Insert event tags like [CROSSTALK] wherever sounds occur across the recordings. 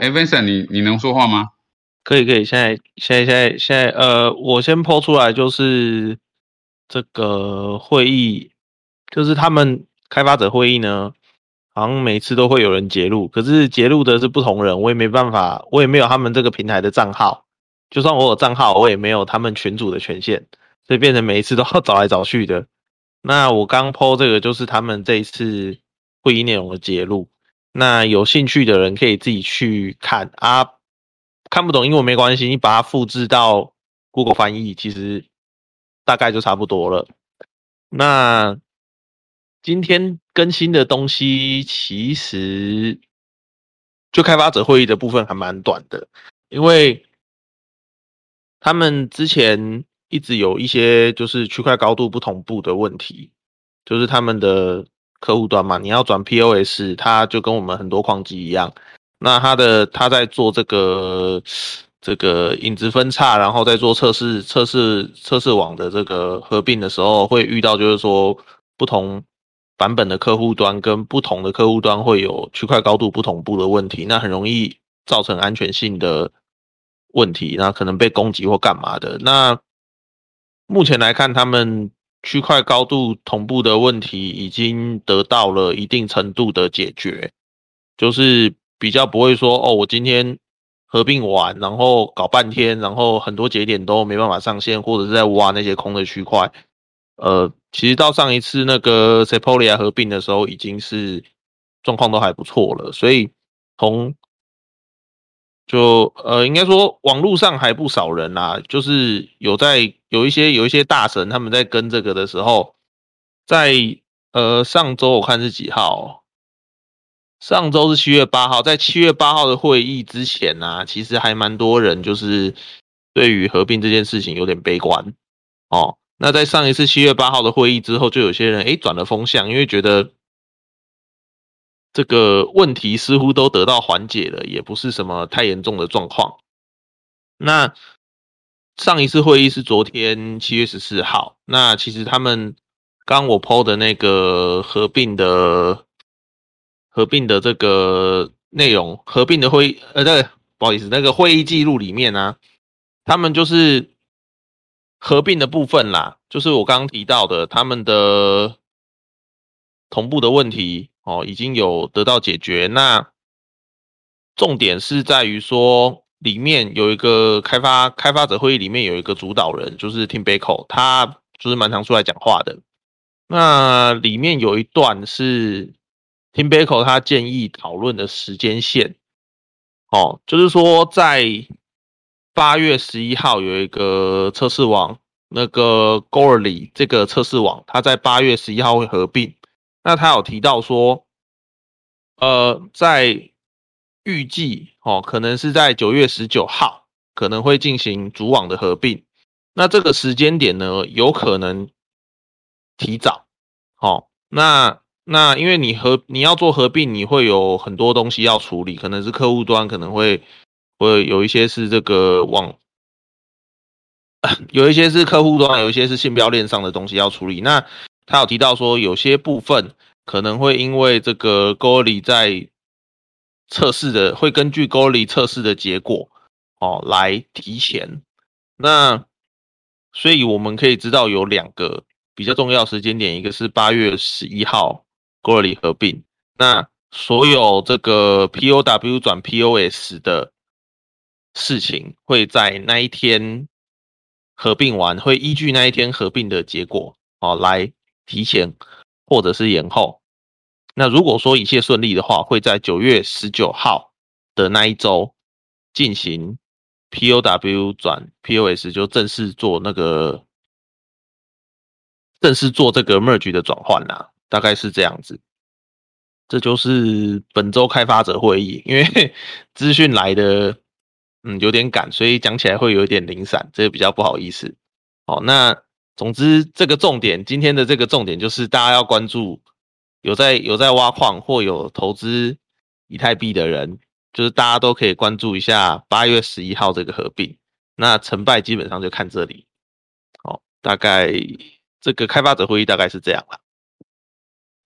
哎，Vincent，你你能说话吗？可以，可以。现在，现在，现在，现在，呃，我先抛出来，就是这个会议，就是他们开发者会议呢，好像每次都会有人截录，可是截录的是不同人，我也没办法，我也没有他们这个平台的账号，就算我有账号，我也没有他们群主的权限，所以变成每一次都要 [LAUGHS] 找来找去的。那我刚抛这个，就是他们这一次会议内容的截录。那有兴趣的人可以自己去看啊，看不懂英文没关系，你把它复制到 Google 翻译，其实大概就差不多了。那今天更新的东西，其实就开发者会议的部分还蛮短的，因为他们之前一直有一些就是区块高度不同步的问题，就是他们的。客户端嘛，你要转 POS，它就跟我们很多矿机一样。那它的它在做这个这个影子分叉，然后在做测试测试测试网的这个合并的时候，会遇到就是说不同版本的客户端跟不同的客户端会有区块高度不同步的问题，那很容易造成安全性的问题，那可能被攻击或干嘛的。那目前来看，他们。区块高度同步的问题已经得到了一定程度的解决，就是比较不会说哦，我今天合并完，然后搞半天，然后很多节点都没办法上线，或者是在挖那些空的区块。呃，其实到上一次那个 Sepolia 合并的时候，已经是状况都还不错了，所以从就呃，应该说网络上还不少人啦，就是有在有一些有一些大神他们在跟这个的时候，在呃上周我看是几号？上周是七月八号，在七月八号的会议之前呢，其实还蛮多人就是对于合并这件事情有点悲观哦。那在上一次七月八号的会议之后，就有些人诶转了风向，因为觉得。这个问题似乎都得到缓解了，也不是什么太严重的状况。那上一次会议是昨天七月十四号。那其实他们刚我 PO 的那个合并的合并的这个内容，合并的会议呃，对，不好意思，那个会议记录里面呢，他们就是合并的部分啦，就是我刚刚提到的他们的同步的问题。哦，已经有得到解决。那重点是在于说，里面有一个开发开发者会议里面有一个主导人，就是 Tim Bako，他就是蛮常出来讲话的。那里面有一段是 Tim Bako 他建议讨论的时间线。哦，就是说在八月十一号有一个测试网，那个 Gorley 这个测试网，它在八月十一号会合并。那他有提到说，呃，在预计哦，可能是在九月十九号可能会进行主网的合并。那这个时间点呢，有可能提早。哦，那那因为你合你要做合并，你会有很多东西要处理，可能是客户端可能会会有一些是这个网，有一些是客户端，有一些是信标链上的东西要处理。那他有提到说，有些部分可能会因为这个 Golly 在测试的，会根据 Golly 测试的结果哦来提前。那所以我们可以知道有两个比较重要时间点，一个是八月十一号 Golly 合并，那所有这个 POW 转 POS 的事情会在那一天合并完，会依据那一天合并的结果哦来。提前或者是延后，那如果说一切顺利的话，会在九月十九号的那一周进行 POW 转 POS，就正式做那个正式做这个 merge 的转换啦，大概是这样子。这就是本周开发者会议，因为 [LAUGHS] 资讯来的嗯有点赶，所以讲起来会有点零散，这个比较不好意思。好，那。总之，这个重点，今天的这个重点就是大家要关注，有在有在挖矿或有投资以太币的人，就是大家都可以关注一下八月十一号这个合并。那成败基本上就看这里。好，大概这个开发者会议大概是这样了。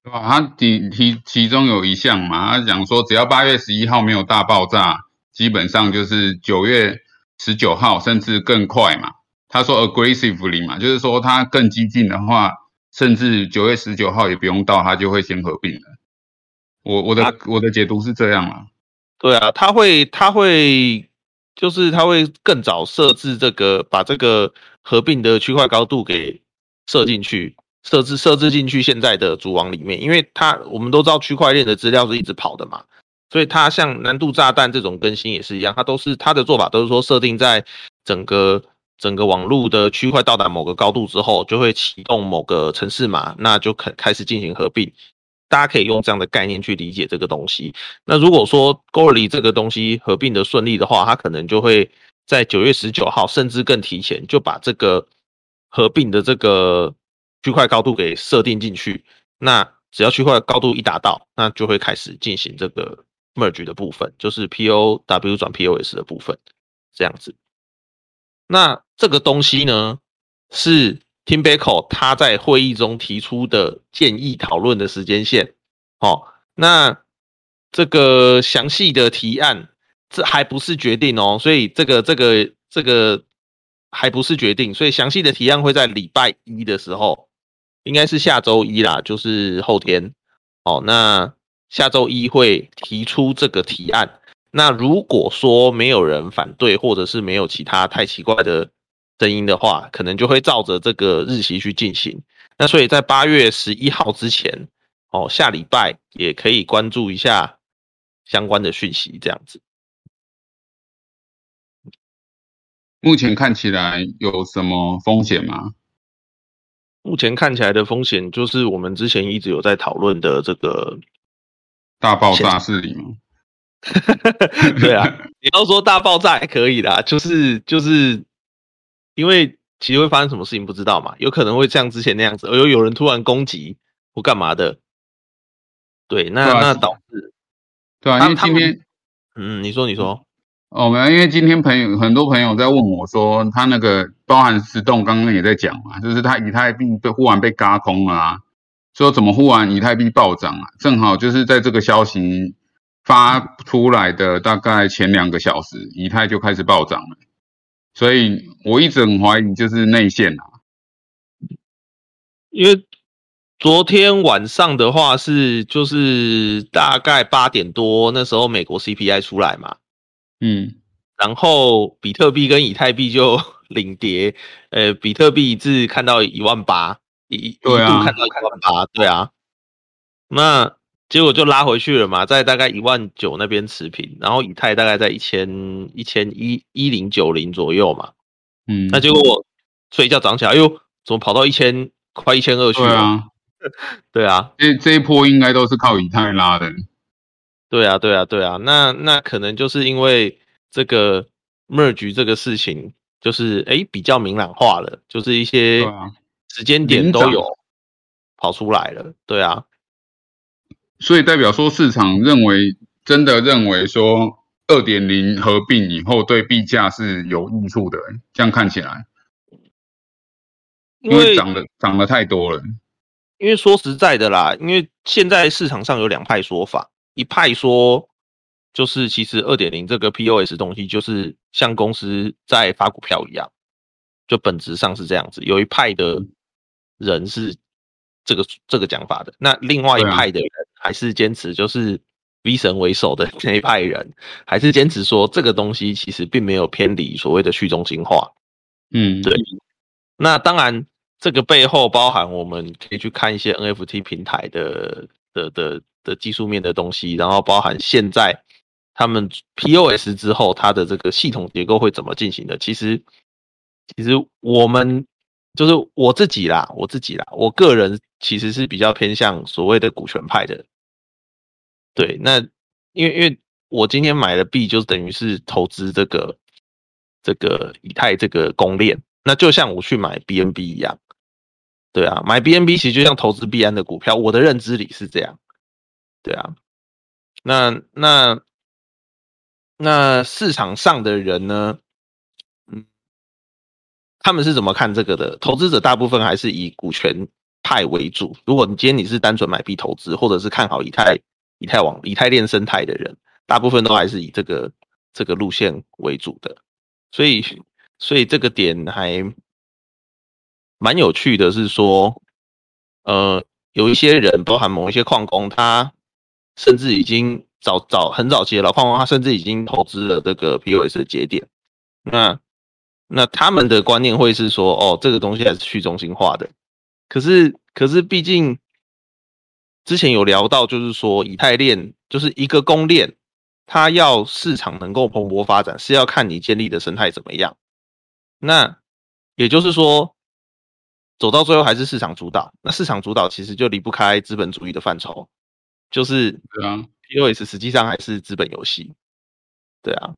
对吧？他提提其中有一项嘛，他讲说只要八月十一号没有大爆炸，基本上就是九月十九号甚至更快嘛。他说 aggressively 嘛，就是说他更激进的话，甚至九月十九号也不用到，它就会先合并了。我我的我的解读是这样啊。对啊，他会他会就是他会更早设置这个，把这个合并的区块高度给设进去。设置设置进去现在的主网里面，因为它我们都知道区块链的资料是一直跑的嘛，所以它像难度炸弹这种更新也是一样，它都是它的做法都是说设定在整个整个网络的区块到达某个高度之后，就会启动某个城市码，那就可开始进行合并。大家可以用这样的概念去理解这个东西。那如果说 Goerli 这个东西合并的顺利的话，它可能就会在九月十九号，甚至更提前就把这个合并的这个。区块高度给设定进去，那只要区块高度一达到，那就会开始进行这个 merge 的部分，就是 POW 转 POS 的部分，这样子。那这个东西呢，是 Tim Beckle 他在会议中提出的建议讨论的时间线。哦，那这个详细的提案，这还不是决定哦，所以这个这个这个还不是决定，所以详细的提案会在礼拜一的时候。应该是下周一啦，就是后天。哦，那下周一会提出这个提案。那如果说没有人反对，或者是没有其他太奇怪的声音的话，可能就会照着这个日期去进行。那所以在八月十一号之前，哦，下礼拜也可以关注一下相关的讯息，这样子。目前看起来有什么风险吗？目前看起来的风险就是我们之前一直有在讨论的这个大爆炸势力吗？[LAUGHS] 对啊，你要说大爆炸也可以啦，就是就是因为其实会发生什么事情不知道嘛，有可能会像之前那样子，有有人突然攻击或干嘛的。对，那那导致对啊，因为今天嗯，你说你说。哦，没有，因为今天朋友很多朋友在问我说，他那个包含石洞刚刚也在讲嘛，就是他以太币被忽然被嘎空了啊，说怎么忽然以太币暴涨啊？正好就是在这个消息发出来的大概前两个小时，以太就开始暴涨了，所以我一直很怀疑就是内线啊，因为昨天晚上的话是就是大概八点多那时候美国 CPI 出来嘛。嗯，然后比特币跟以太币就 [LAUGHS] 领跌，呃，比特币是看到一万八，一一度看到一万八，对啊，那结果就拉回去了嘛，在大概一万九那边持平，然后以太大概在一千一千一一零九零左右嘛，嗯，那结果我睡一觉涨起来，哎呦，怎么跑到一千快一千二去了？对啊，[LAUGHS] 对啊，这这一波应该都是靠以太拉的。对啊，对啊，对啊，那那可能就是因为这个 merge 这个事情，就是哎比较明朗化了，就是一些时间点都有跑出来了，对啊，所以代表说市场认为真的认为说二点零合并以后对币价是有益处的，这样看起来，因为涨的涨的太多了，因为说实在的啦，因为现在市场上有两派说法。一派说，就是其实二点零这个 POS 东西，就是像公司在发股票一样，就本质上是这样子。有一派的人是这个这个讲法的，那另外一派的人还是坚持，就是 V 神为首的 [LAUGHS] 那一派人，还是坚持说这个东西其实并没有偏离所谓的去中心化。嗯，对。那当然，这个背后包含我们可以去看一些 NFT 平台的的的。的技术面的东西，然后包含现在他们 POS 之后，它的这个系统结构会怎么进行的？其实，其实我们就是我自己啦，我自己啦，我个人其实是比较偏向所谓的股权派的。对，那因为因为我今天买的币，就等于是投资这个这个以太这个公链，那就像我去买 BNB 一样。对啊，买 BNB 其实就像投资币安的股票，我的认知里是这样。对啊，那那那市场上的人呢？嗯，他们是怎么看这个的？投资者大部分还是以股权派为主。如果你今天你是单纯买币投资，或者是看好以太、以太网、以太链生态的人，大部分都还是以这个这个路线为主的。所以，所以这个点还蛮有趣的，是说，呃，有一些人，包含某一些矿工，他甚至已经早早很早期的老矿工，他甚至已经投资了这个 POS 的节点。那那他们的观念会是说，哦，这个东西还是去中心化的。可是，可是，毕竟之前有聊到，就是说，以太链就是一个公链，它要市场能够蓬勃发展，是要看你建立的生态怎么样。那也就是说，走到最后还是市场主导。那市场主导其实就离不开资本主义的范畴，就是对啊，POS 实际上还是资本游戏。对啊，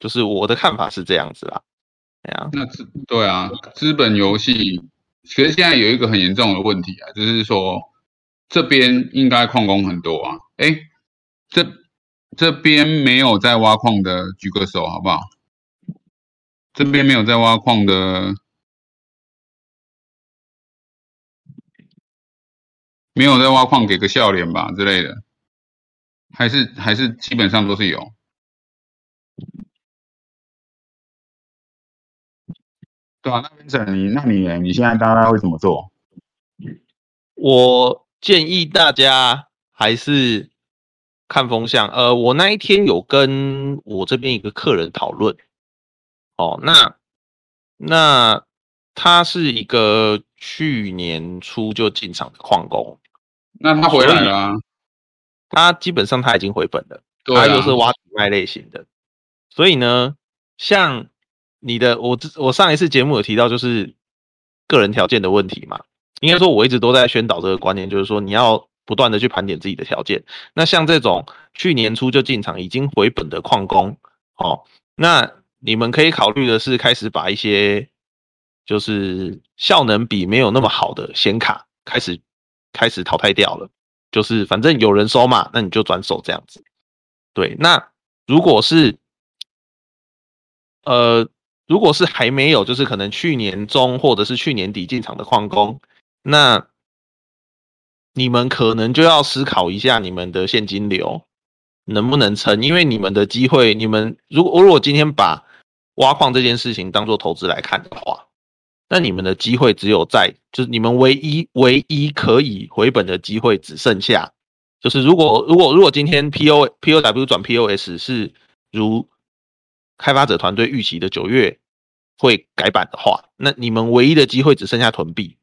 就是我的看法是这样子啦。对啊，那资对啊，资本游戏，其实现在有一个很严重的问题啊，就是说这边应该矿工很多啊，哎，这这边没有在挖矿的举个手好不好？这边没有在挖矿的，没有在挖矿，给个笑脸吧之类的，还是还是基本上都是有。对啊，那边整你，那你你现在大概会怎么做？我建议大家还是看风向。呃，我那一天有跟我这边一个客人讨论。哦，那那他是一个去年初就进场的矿工，那他回来了，他基本上他已经回本了，他又是挖土卖类型的，所以呢，像你的我我上一次节目有提到，就是个人条件的问题嘛，应该说我一直都在宣导这个观念，就是说你要不断的去盘点自己的条件。那像这种去年初就进场已经回本的矿工，哦，那。你们可以考虑的是，开始把一些就是效能比没有那么好的显卡开始开始淘汰掉了。就是反正有人收嘛，那你就转手这样子。对，那如果是呃，如果是还没有，就是可能去年中或者是去年底进场的矿工，那你们可能就要思考一下你们的现金流能不能撑，因为你们的机会，你们如果如果今天把挖矿这件事情当做投资来看的话，那你们的机会只有在，就是你们唯一唯一可以回本的机会只剩下，就是如果如果如果今天 P O P O W 转 P O S 是如开发者团队预期的九月会改版的话，那你们唯一的机会只剩下囤币，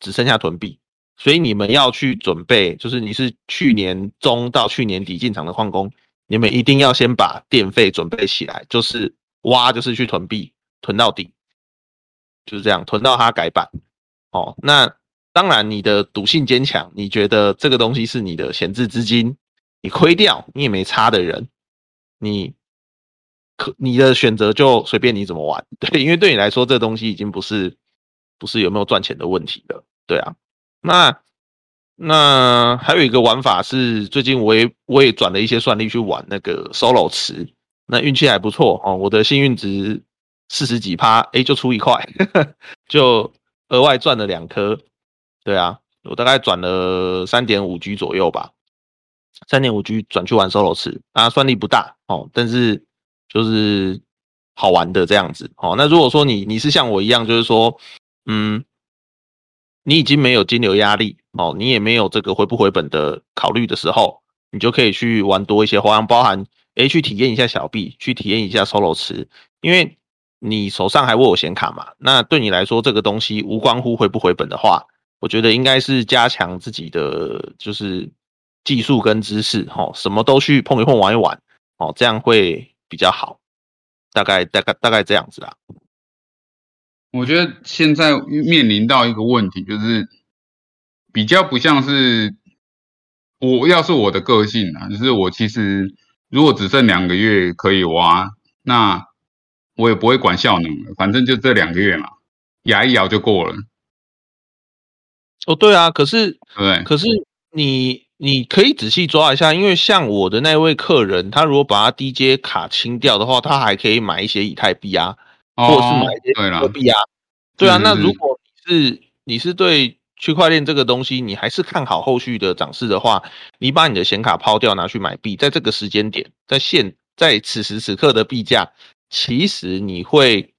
只剩下囤币，所以你们要去准备，就是你是去年中到去年底进场的矿工，你们一定要先把电费准备起来，就是。挖就是去囤币，囤到底，就是这样，囤到它改版。哦，那当然你的赌性坚强，你觉得这个东西是你的闲置资金，你亏掉你也没差的人，你可你的选择就随便你怎么玩，[LAUGHS] 对，因为对你来说这东西已经不是不是有没有赚钱的问题的，对啊。那那还有一个玩法是，最近我也我也转了一些算力去玩那个 solo 池。那运气还不错哦，我的幸运值四十几趴，哎，就出一块，[LAUGHS] 就额外赚了两颗。对啊，我大概转了三点五 G 左右吧，三点五 G 转去玩 solo 池啊，算力不大哦，但是就是好玩的这样子哦。那如果说你你是像我一样，就是说，嗯，你已经没有金流压力哦，你也没有这个回不回本的考虑的时候，你就可以去玩多一些花样，包含。诶，去体验一下小币，去体验一下 solo 池，因为你手上还握有显卡嘛，那对你来说这个东西无关乎回不回本的话，我觉得应该是加强自己的就是技术跟知识，哈，什么都去碰一碰、玩一玩，哦，这样会比较好。大概大概大概这样子啦。我觉得现在面临到一个问题，就是比较不像是我要是我的个性啊，就是我其实。如果只剩两个月可以挖，那我也不会管效能了，反正就这两个月嘛，咬一咬就过了。哦，对啊，可是对，可是你你可以仔细抓一下，因为像我的那位客人，他如果把他 DJ 卡清掉的话，他还可以买一些以太币啊，或者是买一些货币啊。对啊，那如果你是你是对区块链这个东西，你还是看好后续的涨势的话，你把你的显卡抛掉拿去买币，在这个时间点，在现在此时此刻的币价，其实你会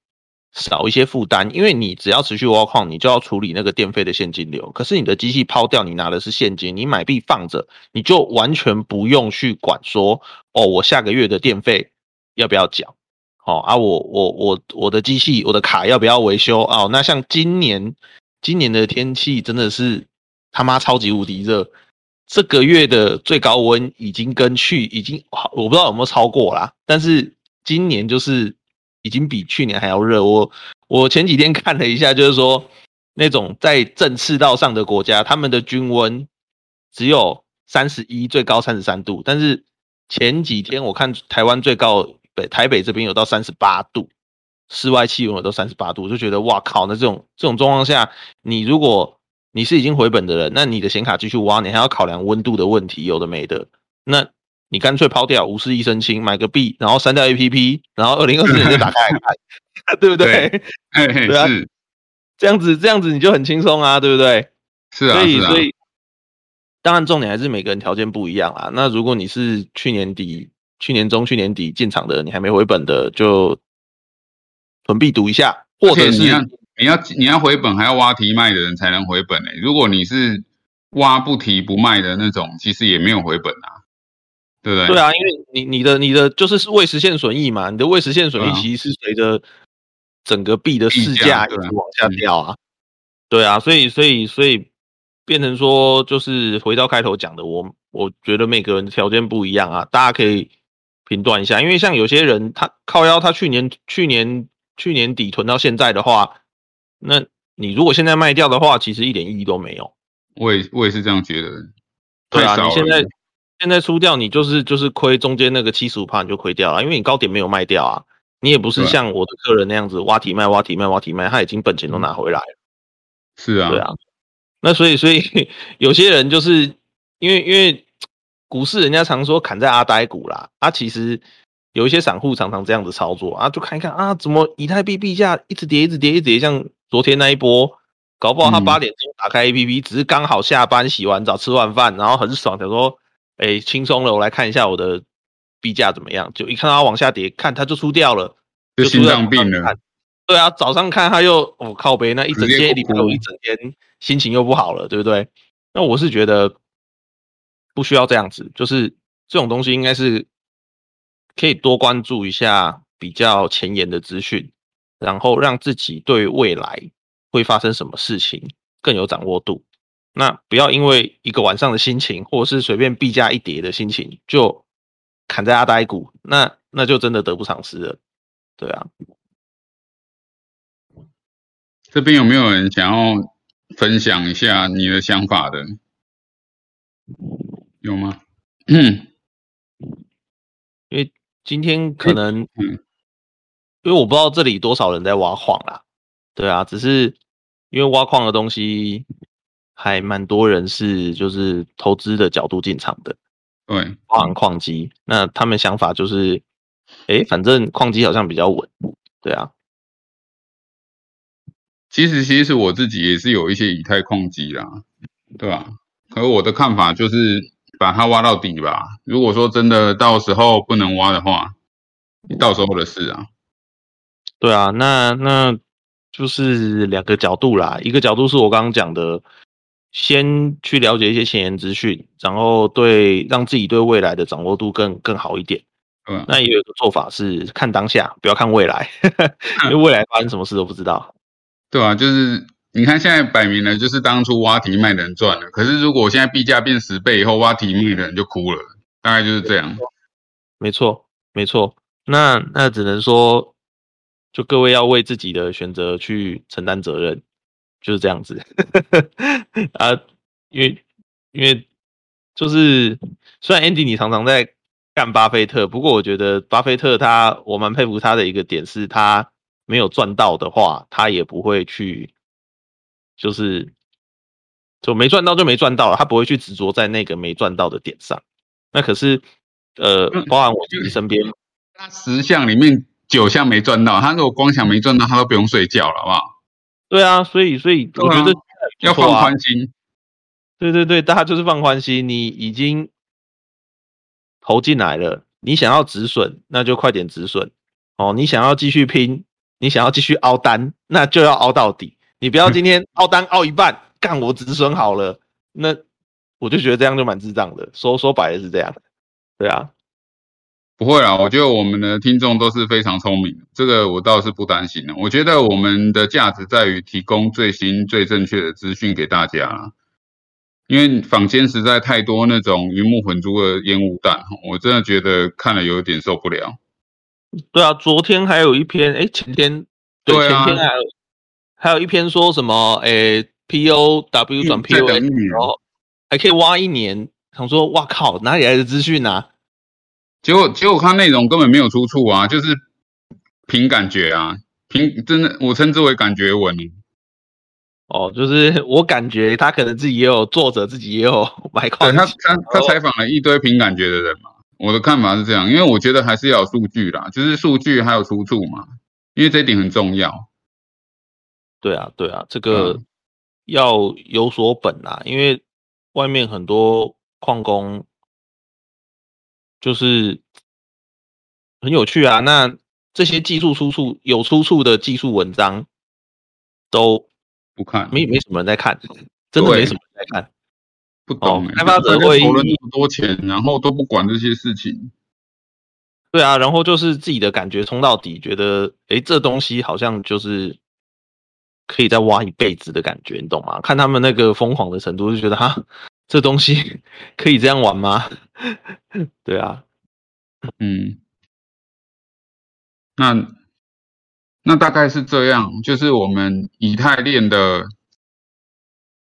少一些负担，因为你只要持续挖矿，你就要处理那个电费的现金流。可是你的机器抛掉，你拿的是现金，你买币放着，你就完全不用去管说，哦，我下个月的电费要不要缴？哦啊，我我我我的机器，我的卡要不要维修？哦，那像今年。今年的天气真的是他妈超级无敌热，这个月的最高温已经跟去已经我不知道有没有超过啦，但是今年就是已经比去年还要热。我我前几天看了一下，就是说那种在正赤道上的国家，他们的均温只有三十一，最高三十三度，但是前几天我看台湾最高北台北这边有到三十八度。室外气温有到三十八度，就觉得哇靠！那这种这种状况下，你如果你是已经回本的人，那你的显卡继续挖，你还要考量温度的问题，有的没的，那你干脆抛掉，无事一身轻，买个币，然后删掉 A P P，然后二零二四年就打开来看，[LAUGHS] 对不对？对啊，这样子这样子你就很轻松啊，对不对？是啊，所以所以当然重点还是每个人条件不一样啊。那如果你是去年底、去年中、去年底进场的，你还没回本的，就。囤币赌一下，或者是你要你要你要回本，还要挖提卖的人才能回本呢。如果你是挖不提不卖的那种，其实也没有回本啊，对不对？对啊，因为你你的你的就是未实现损益嘛，你的未实现损益其实是随着整个币的市价一直往下掉啊。对啊，所以所以所以变成说，就是回到开头讲的，我我觉得每个人的条件不一样啊，大家可以评断一下，因为像有些人他靠腰，他去年去年。去年底囤到现在的话，那你如果现在卖掉的话，其实一点意义都没有。我也我也是这样觉得。对啊，你现在现在出掉，你就是就是亏中间那个七十五帕，你就亏掉了，因为你高点没有卖掉啊。你也不是像我的客人那样子挖体卖挖体卖挖体卖，他已经本钱都拿回来了。是啊，对啊。那所以所以 [LAUGHS] 有些人就是因为因为股市人家常说砍在阿呆股啦，啊其实。有一些散户常常这样子操作啊，就看一看啊，怎么以太币币价一直跌，一直跌，一直跌，像昨天那一波，搞不好他八点钟打开 A P P，只是刚好下班、洗完澡、吃完饭，然后很爽，想说，哎，轻松了，我来看一下我的币价怎么样。就一看到它往下跌，看它就出掉了，就心脏病了。对啊，早上看它又哦靠背，那一整天里面有一整天心情又不好了，对不对？那我是觉得不需要这样子，就是这种东西应该是。可以多关注一下比较前沿的资讯，然后让自己对未来会发生什么事情更有掌握度。那不要因为一个晚上的心情，或者是随便币价一跌的心情，就砍在阿呆股，那那就真的得不偿失了。对啊，这边有没有人想要分享一下你的想法的？有吗？嗯，因为。今天可能，嗯，因为我不知道这里多少人在挖矿啦，对啊，只是因为挖矿的东西还蛮多人是就是投资的角度进场的，对，挖矿机，那他们想法就是，哎，反正矿机好像比较稳，对啊。其实其实我自己也是有一些以太矿机啦，对吧？可我的看法就是。把它挖到底吧。如果说真的到时候不能挖的话，到时候的事啊。对啊，那那就是两个角度啦。一个角度是我刚刚讲的，先去了解一些前沿资讯，然后对让自己对未来的掌握度更更好一点。嗯，那也有一个做法是看当下，不要看未来，[LAUGHS] [LAUGHS] 因为未来发生什么事都不知道。对啊，就是。你看现在摆明了就是当初挖题卖的人赚了，可是如果现在币价变十倍以后，挖题卖的人就哭了，大概就是这样。没错，没错。那那只能说，就各位要为自己的选择去承担责任，就是这样子。[LAUGHS] 啊，因为因为就是虽然 Andy 你常常在干巴菲特，不过我觉得巴菲特他我蛮佩服他的一个点是，他没有赚到的话，他也不会去。就是就没赚到就没赚到了，他不会去执着在那个没赚到的点上。那可是呃，包含我自己身边，他十项里面九项没赚到，他如果光想没赚到，他都不用睡觉了，好不好？对啊，所以所以我觉得要放宽心。对对对，大家就是放宽心。你已经投进来了，你想要止损，那就快点止损哦。你想要继续拼，你想要继续凹单，那就要凹到底。你不要今天凹单凹一半，干我止损好了，那我就觉得这样就蛮智障的。说说白了是这样，对啊。不会啊，我觉得我们的听众都是非常聪明，这个我倒是不担心的。我觉得我们的价值在于提供最新、最正确的资讯给大家。因为坊间实在太多那种鱼目混珠的烟雾弹，我真的觉得看了有点受不了。对啊，昨天还有一篇，哎，前天对前天还有还有一篇说什么，哎，P O W 转 P O N，然后还可以挖一年，想说哇靠，哪里来的资讯啊？结果结果看内容根本没有出处啊，就是凭感觉啊，凭真的我称之为感觉文。哦，就是我感觉他可能自己也有作者，自己也有买矿。对他他他采访了一堆凭感觉的人嘛。我的看法是这样，因为我觉得还是要有数据啦，就是数据还有出处嘛，因为这一点很重要。对啊，对啊，这个要有所本啊，因为外面很多矿工。就是很有趣啊！那这些技术出处有出处的技术文章都不看，没没什么人在看，真的没什么人在看，不懂。开发者会投了那么多钱，然后都不管这些事情。对啊，然后就是自己的感觉冲到底，觉得哎，这东西好像就是可以再挖一辈子的感觉，你懂吗？看他们那个疯狂的程度，就觉得哈。这东西 [LAUGHS] 可以这样玩吗？[LAUGHS] 对啊，嗯，那那大概是这样，就是我们以太链的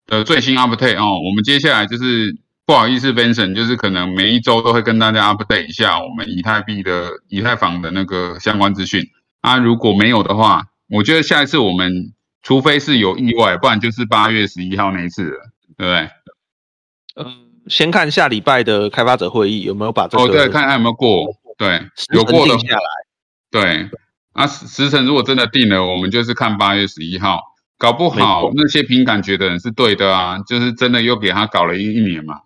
的最新 update 哦。我们接下来就是不好意思，Vincent，就是可能每一周都会跟大家 update 一下我们以太币的以太坊的那个相关资讯。啊，如果没有的话，我觉得下一次我们除非是有意外，不然就是八月十一号那一次了，对不对？嗯，先看下礼拜的开发者会议有没有把这个哦，对，看看有没有过，对，有过的下来，对，啊时时辰如果真的定了，我们就是看八月十一号，搞不好那些凭感觉的人是对的啊，就是真的又给他搞了一一年嘛，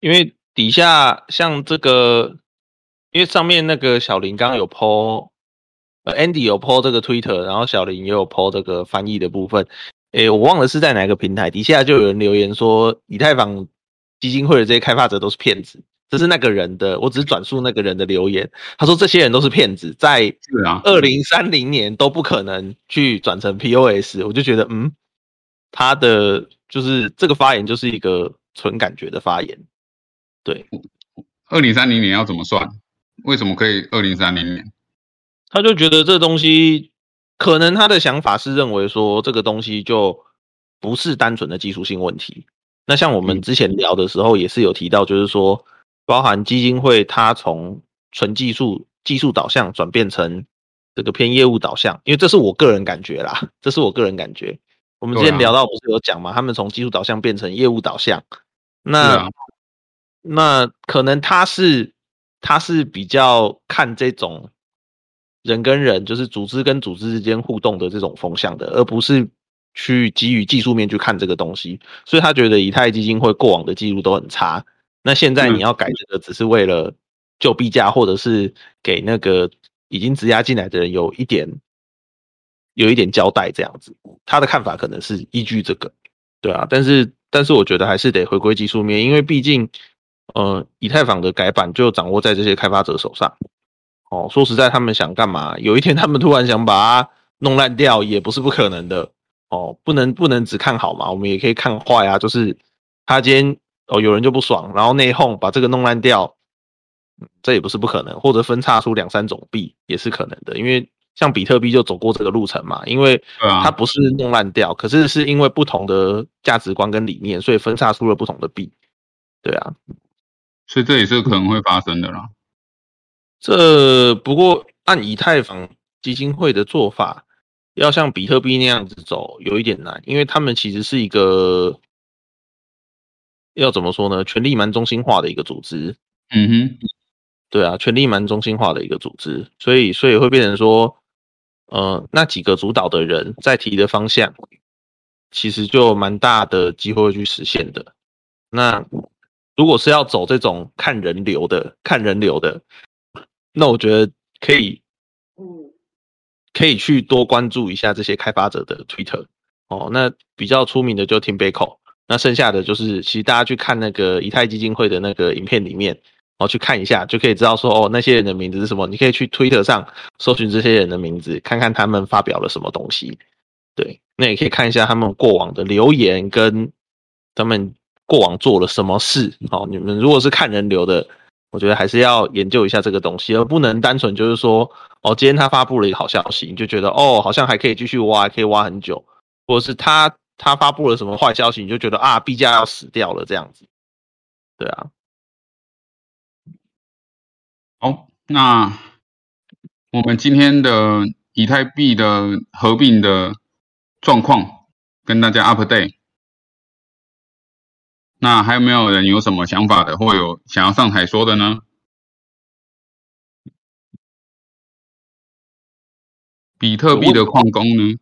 因为底下像这个，因为上面那个小林刚刚有 po，呃，Andy 有 po 这个 Twitter，然后小林也有 po 这个翻译的部分。诶，我忘了是在哪个平台，底下就有人留言说，以太坊基金会的这些开发者都是骗子。这是那个人的，我只是转述那个人的留言。他说这些人都是骗子，在二零三零年都不可能去转成 POS。我就觉得，嗯，他的就是这个发言就是一个纯感觉的发言。对，二零三零年要怎么算？为什么可以二零三零年？他就觉得这东西。可能他的想法是认为说这个东西就不是单纯的技术性问题。那像我们之前聊的时候也是有提到，就是说包含基金会它从纯技术技术导向转变成这个偏业务导向，因为这是我个人感觉啦，这是我个人感觉。我们之前聊到不是有讲嘛，他们从技术导向变成业务导向，那那可能他是他是比较看这种。人跟人就是组织跟组织之间互动的这种风向的，而不是去基于技术面去看这个东西。所以他觉得以太基金会过往的记录都很差。那现在你要改这个，只是为了救币价，或者是给那个已经质押进来的人有一点有一点交代这样子。他的看法可能是依据这个，对啊。但是但是我觉得还是得回归技术面，因为毕竟呃以太坊的改版就掌握在这些开发者手上。哦，说实在，他们想干嘛？有一天他们突然想把它弄烂掉，也不是不可能的。哦，不能不能只看好嘛，我们也可以看坏啊。就是他今天哦，有人就不爽，然后内讧把这个弄烂掉，这也不是不可能。或者分叉出两三种币也是可能的，因为像比特币就走过这个路程嘛。因为它不是弄烂掉，可是是因为不同的价值观跟理念，所以分叉出了不同的币。对啊，所以这也是可能会发生的啦。这不过按以太坊基金会的做法，要像比特币那样子走有一点难，因为他们其实是一个要怎么说呢？权力蛮中心化的一个组织。嗯哼，对啊，权力蛮中心化的一个组织，所以所以会变成说，呃，那几个主导的人在提的方向，其实就蛮大的机会去实现的。那如果是要走这种看人流的、看人流的，那我觉得可以，嗯可以去多关注一下这些开发者的 Twitter 哦。那比较出名的就 Tim Beiko，那剩下的就是其实大家去看那个以太基金会的那个影片里面。哦，去看一下就可以知道说哦，那些人的名字是什么。你可以去 Twitter 上搜寻这些人的名字，看看他们发表了什么东西。对，那也可以看一下他们过往的留言跟他们过往做了什么事。哦，你们如果是看人流的，我觉得还是要研究一下这个东西，而不能单纯就是说哦，今天他发布了一个好消息，你就觉得哦，好像还可以继续挖，可以挖很久。或者是他他发布了什么坏消息，你就觉得啊，币价要死掉了这样子。对啊。好，那我们今天的以太币的合并的状况跟大家 update。那还有没有人有什么想法的，或有想要上台说的呢？比特币的矿工呢？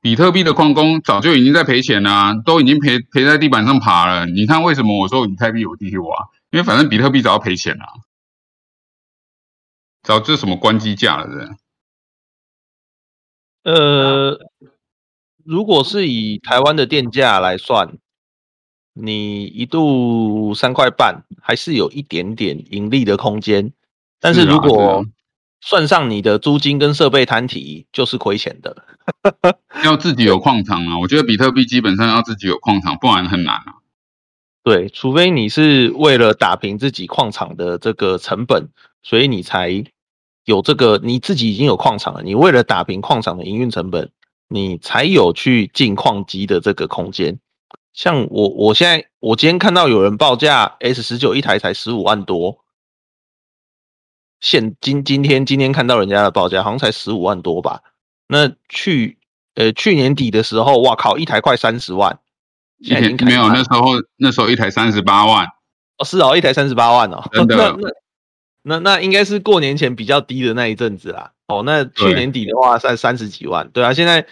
比特币的矿工早就已经在赔钱了，都已经赔赔在地板上爬了。你看为什么我说以太币我继续挖？因为反正比特币早要赔钱了，早这什么关机价了，是？呃，如果是以台湾的电价来算，你一度三块半，还是有一点点盈利的空间。但是如果算上你的租金跟设备摊提，就是亏钱的。[LAUGHS] 要自己有矿场啊，我觉得比特币基本上要自己有矿场，不然很难啊。对，除非你是为了打平自己矿场的这个成本，所以你才有这个，你自己已经有矿场了，你为了打平矿场的营运成本，你才有去进矿机的这个空间。像我，我现在我今天看到有人报价 S 十九一台才十五万多，现今今天今天看到人家的报价好像才十五万多吧？那去呃去年底的时候，哇靠，一台快三十万。没有，那时候那时候一台三十八万哦，是哦，一台三十八万哦，真的。那那那应该是过年前比较低的那一阵子啦。哦，那去年底的话在三十几万，对啊，现在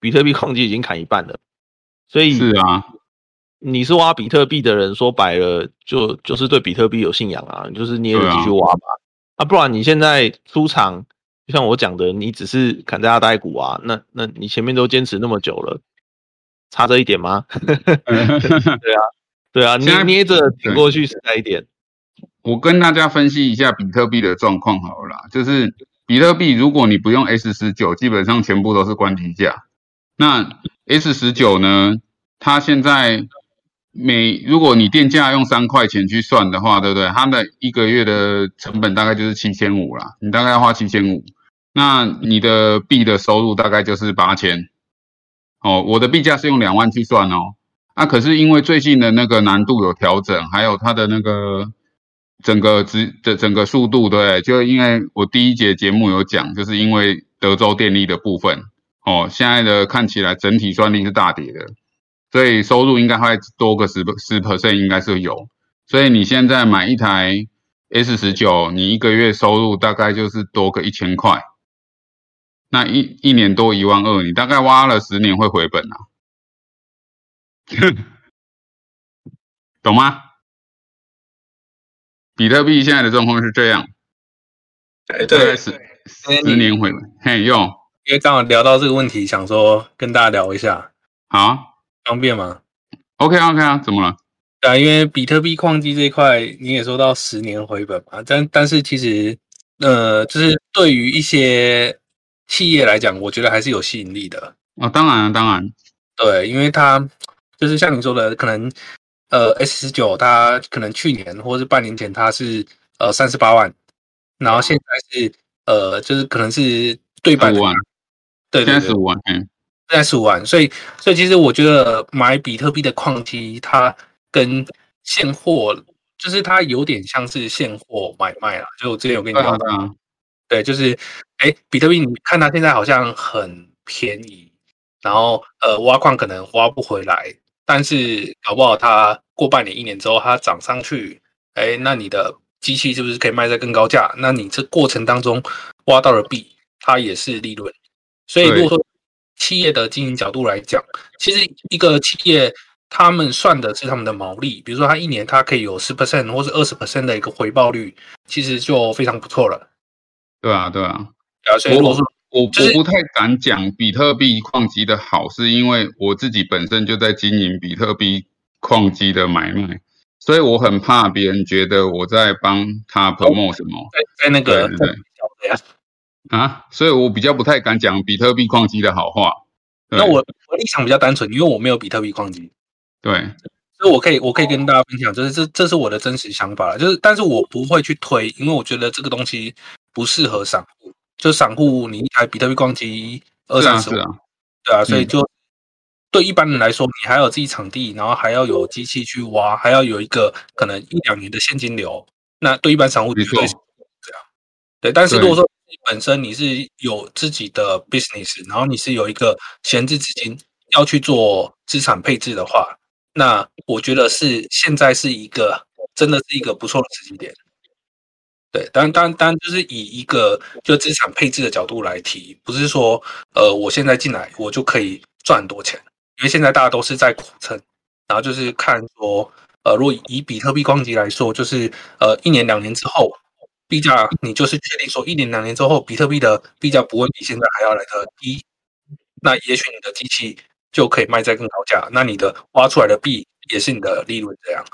比特币矿机已经砍一半了，所以是啊，你是挖比特币的人，说白了就就是对比特币有信仰啊，就是你也继续挖吧。啊，不然你现在出场，就像我讲的，你只是砍在阿呆股啊，那那你前面都坚持那么久了。差这一点吗？[LAUGHS] 对啊，对啊，[LAUGHS] 捏捏着挺过去实在一点。我跟大家分析一下比特币的状况好了，就是比特币如果你不用 S 十九，基本上全部都是关机价。那 S 十九呢？它现在每如果你电价用三块钱去算的话，对不对？它的一个月的成本大概就是七千五啦，你大概要花七千五，那你的币的收入大概就是八千。哦，我的币价是用两万去算哦，那可是因为最近的那个难度有调整，还有它的那个整个值的整个速度，对，就因为我第一节节目有讲，就是因为德州电力的部分，哦，现在的看起来整体算力是大跌的，所以收入应该会多个十十 percent，应该是有，所以你现在买一台 S 十九，你一个月收入大概就是多个一千块。那一一年多一万二，你大概挖了十年会回本啊？[LAUGHS] 懂吗？比特币现在的状况是这样，对对，十十年回本，嘿用，因为刚好聊到这个问题，想说跟大家聊一下，好，方便吗？OK OK 啊，怎么了？对啊，因为比特币矿机这一块你也说到十年回本嘛，但但是其实呃，就是对于一些。企业来讲，我觉得还是有吸引力的哦。当然，当然，对，因为它就是像你说的，可能呃，S 十九它可能去年或者是半年前它是呃三十八万，然后现在是呃就是可能是对半万，对，现在十五万，嗯，现在十五万。所以，所以其实我觉得买比特币的矿机，它跟现货就是它有点像是现货买卖啦。就我之前有跟你讲。对，就是，哎，比特币，你看它现在好像很便宜，然后呃，挖矿可能挖不回来，但是搞不好它过半年、一年之后它涨上去，哎，那你的机器是不是可以卖在更高价？那你这过程当中挖到了币，它也是利润。所以如果说企业的经营角度来讲，其实一个企业他们算的是他们的毛利，比如说他一年他可以有十 percent 或是二十 percent 的一个回报率，其实就非常不错了。对啊，对啊，对啊，所以如果说我我就是不太敢讲比特币矿机的好，是因为我自己本身就在经营比特币矿机的买卖，所以我很怕别人觉得我在帮他 promote 什么在在那个对啊，所以我比较不太敢讲比特币矿机的好话。那我我立场比较单纯，因为我没有比特币矿机，对。所以我可以我可以跟大家分享，就是这这是我的真实想法，就是但是我不会去推，因为我觉得这个东西不适合散户，就散户你一台比特币矿机二三十万，对啊，所以嗯就对一般人来说，你还有自己场地，然后还要有机器去挖，还要有一个可能一两年的现金流，那对一般散户没错绝对是这样。对，但是如果说你本身你是有自己的 business，然后你是有一个闲置资金要去做资产配置的话，那我觉得是现在是一个真的是一个不错的时机点。对，当然，当然，当然，就是以一个就资产配置的角度来提，不是说呃，我现在进来我就可以赚很多钱，因为现在大家都是在苦撑，然后就是看说，呃，如果以比特币矿机来说，就是呃，一年两年之后，币价你就是确定说一年两年之后，比特币的币价不会比现在还要来的低，那也许你的机器就可以卖在更高价，那你的挖出来的币也是你的利润这样。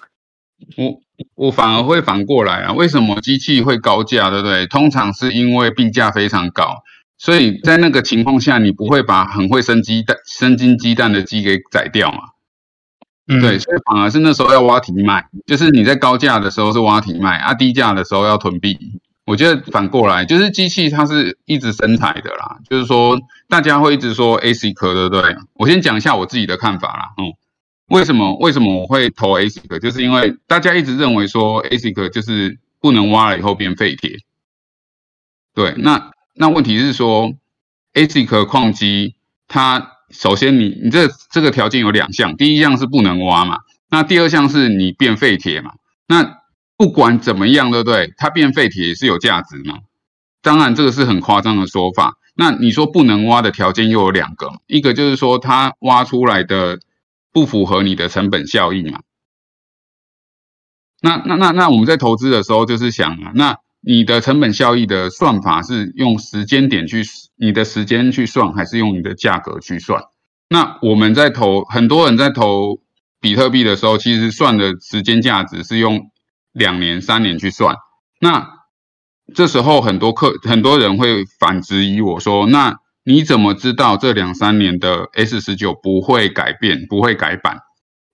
我我反而会反过来啊，为什么机器会高价，对不对？通常是因为币价非常高，所以在那个情况下，你不会把很会生鸡蛋、生金鸡蛋的鸡给宰掉嘛？嗯对，，所以反而是那时候要挖题卖，就是你在高价的时候是挖题卖，啊，低价的时候要囤币。我觉得反过来，就是机器它是一直生产的啦，就是说大家会一直说 ASIC 对不对？我先讲一下我自己的看法啦，嗯，为什么为什么我会投 ASIC？就是因为大家一直认为说 ASIC 就是不能挖了以后变废铁，对，那那问题是说 ASIC 矿机它首先你你这这个条件有两项，第一项是不能挖嘛，那第二项是你变废铁嘛，那不管怎么样，对不对？它变废铁也是有价值嘛。当然，这个是很夸张的说法。那你说不能挖的条件又有两个，一个就是说它挖出来的不符合你的成本效益嘛。那那那那我们在投资的时候就是想啊，那你的成本效益的算法是用时间点去你的时间去算，还是用你的价格去算？那我们在投很多人在投比特币的时候，其实算的时间价值是用两年、三年去算。那这时候很多客很多人会反质疑我说：“那你怎么知道这两三年的 S 十九不会改变、不会改版？”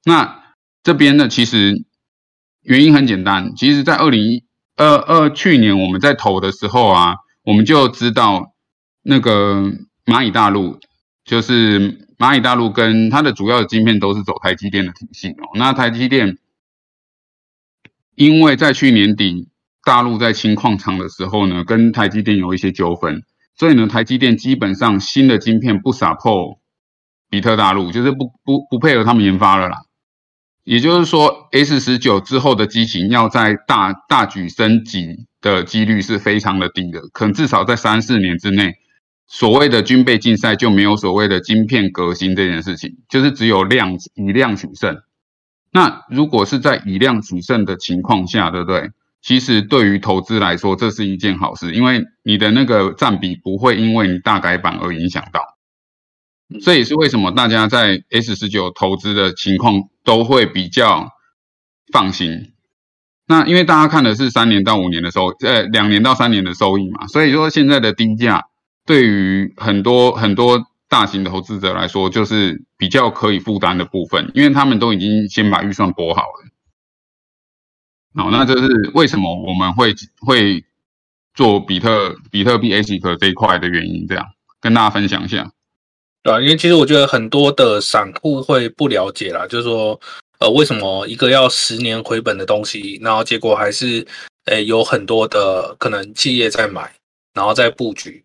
那这边呢，其实原因很简单，其实在二零二二去年我们在投的时候啊，我们就知道那个蚂蚁大陆就是蚂蚁大陆跟它的主要的晶片都是走台积电的体系哦。那台积电因为在去年底大陆在清矿场的时候呢，跟台积电有一些纠纷，所以呢，台积电基本上新的晶片不撒破比特大陆，就是不不不配合他们研发了啦。也就是说，S 十九之后的机型要在大大举升级的几率是非常的低的，可能至少在三四年之内，所谓的军备竞赛就没有所谓的晶片革新这件事情，就是只有量以量取胜。那如果是在以量取胜的情况下，对不对？其实对于投资来说，这是一件好事，因为你的那个占比不会因为你大改版而影响到。这也是为什么大家在 S 十九投资的情况都会比较放心。那因为大家看的是三年到五年的收，呃，两年到三年的收益嘛，所以说现在的低价对于很多很多大型的投资者来说，就是比较可以负担的部分，因为他们都已经先把预算拨好了。好，那这是为什么我们会会做比特比特币 ASIC 这一块的原因，这样跟大家分享一下。对啊，因为其实我觉得很多的散户会不了解啦，就是说，呃，为什么一个要十年回本的东西，然后结果还是，呃，有很多的可能企业在买，然后在布局。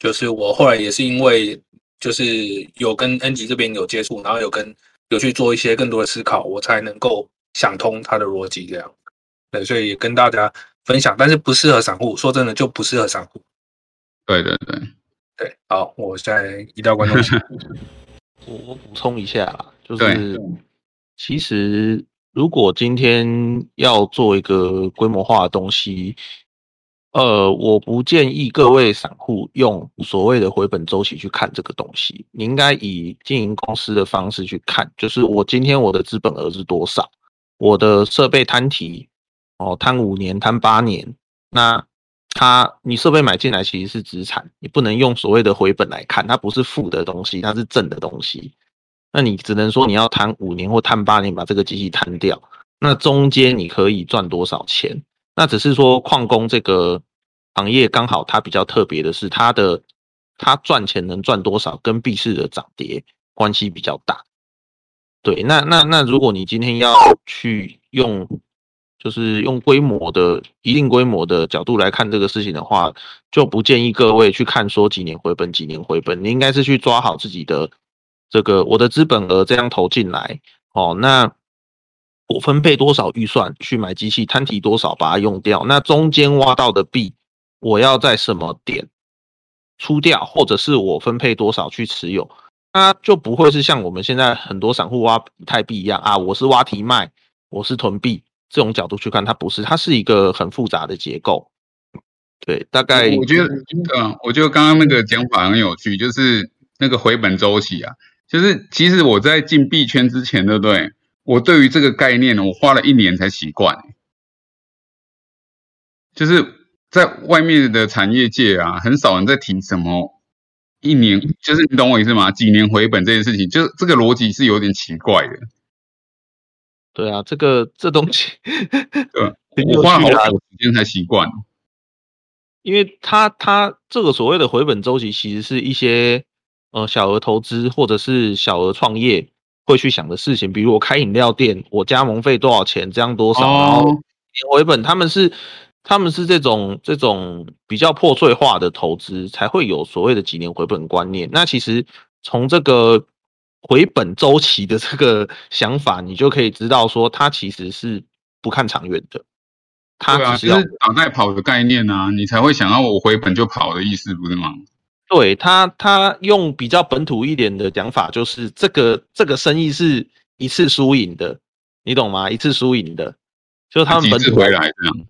就是我后来也是因为，就是有跟恩吉这边有接触，然后有跟有去做一些更多的思考，我才能够想通它的逻辑这样。对，所以也跟大家分享，但是不适合散户，说真的就不适合散户。对对对，对，好，我现在移到观众席。[LAUGHS] 我我补充一下啦，就是其实如果今天要做一个规模化的东西，呃，我不建议各位散户用所谓的回本周期去看这个东西，你应该以经营公司的方式去看，就是我今天我的资本额是多少，我的设备摊提哦，摊五年、摊八年，那它你设备买进来其实是资产，你不能用所谓的回本来看，它不是负的东西，它是正的东西，那你只能说你要摊五年或摊八年把这个机器摊掉，那中间你可以赚多少钱？那只是说矿工这个行业刚好它比较特别的是，它的它赚钱能赚多少跟币市的涨跌关系比较大。对，那那那如果你今天要去用，就是用规模的一定规模的角度来看这个事情的话，就不建议各位去看说几年回本几年回本，你应该是去抓好自己的这个我的资本额这样投进来哦，那。我分配多少预算去买机器，摊提多少把它用掉，那中间挖到的币，我要在什么点出掉，或者是我分配多少去持有，那就不会是像我们现在很多散户挖以太币一样啊，我是挖提卖，我是囤币这种角度去看，它不是，它是一个很复杂的结构。对，大概我觉得，嗯，我觉得刚刚那个讲法很有趣，就是那个回本周期啊，就是其实我在进币圈之前，对不对？我对于这个概念呢，我花了一年才习惯。就是在外面的产业界啊，很少人在提什么一年，就是你懂我意思吗？几年回本这件事情，就这个逻辑是有点奇怪的。对啊，这个这东西，对，我花了好久时间才习惯。因为它它这个所谓的回本周期，其实是一些呃小额投资或者是小额创业。会去想的事情，比如我开饮料店，我加盟费多少钱，这样多少，然后年回本，他们是他们是这种这种比较破碎化的投资，才会有所谓的几年回本观念。那其实从这个回本周期的这个想法，你就可以知道说，他其实是不看长远的。它只是打在跑的概念啊，你才会想要我回本就跑的意思，不是吗？对他，他用比较本土一点的讲法，就是这个这个生意是一次输赢的，你懂吗？一次输赢的，就他们本土回来这样。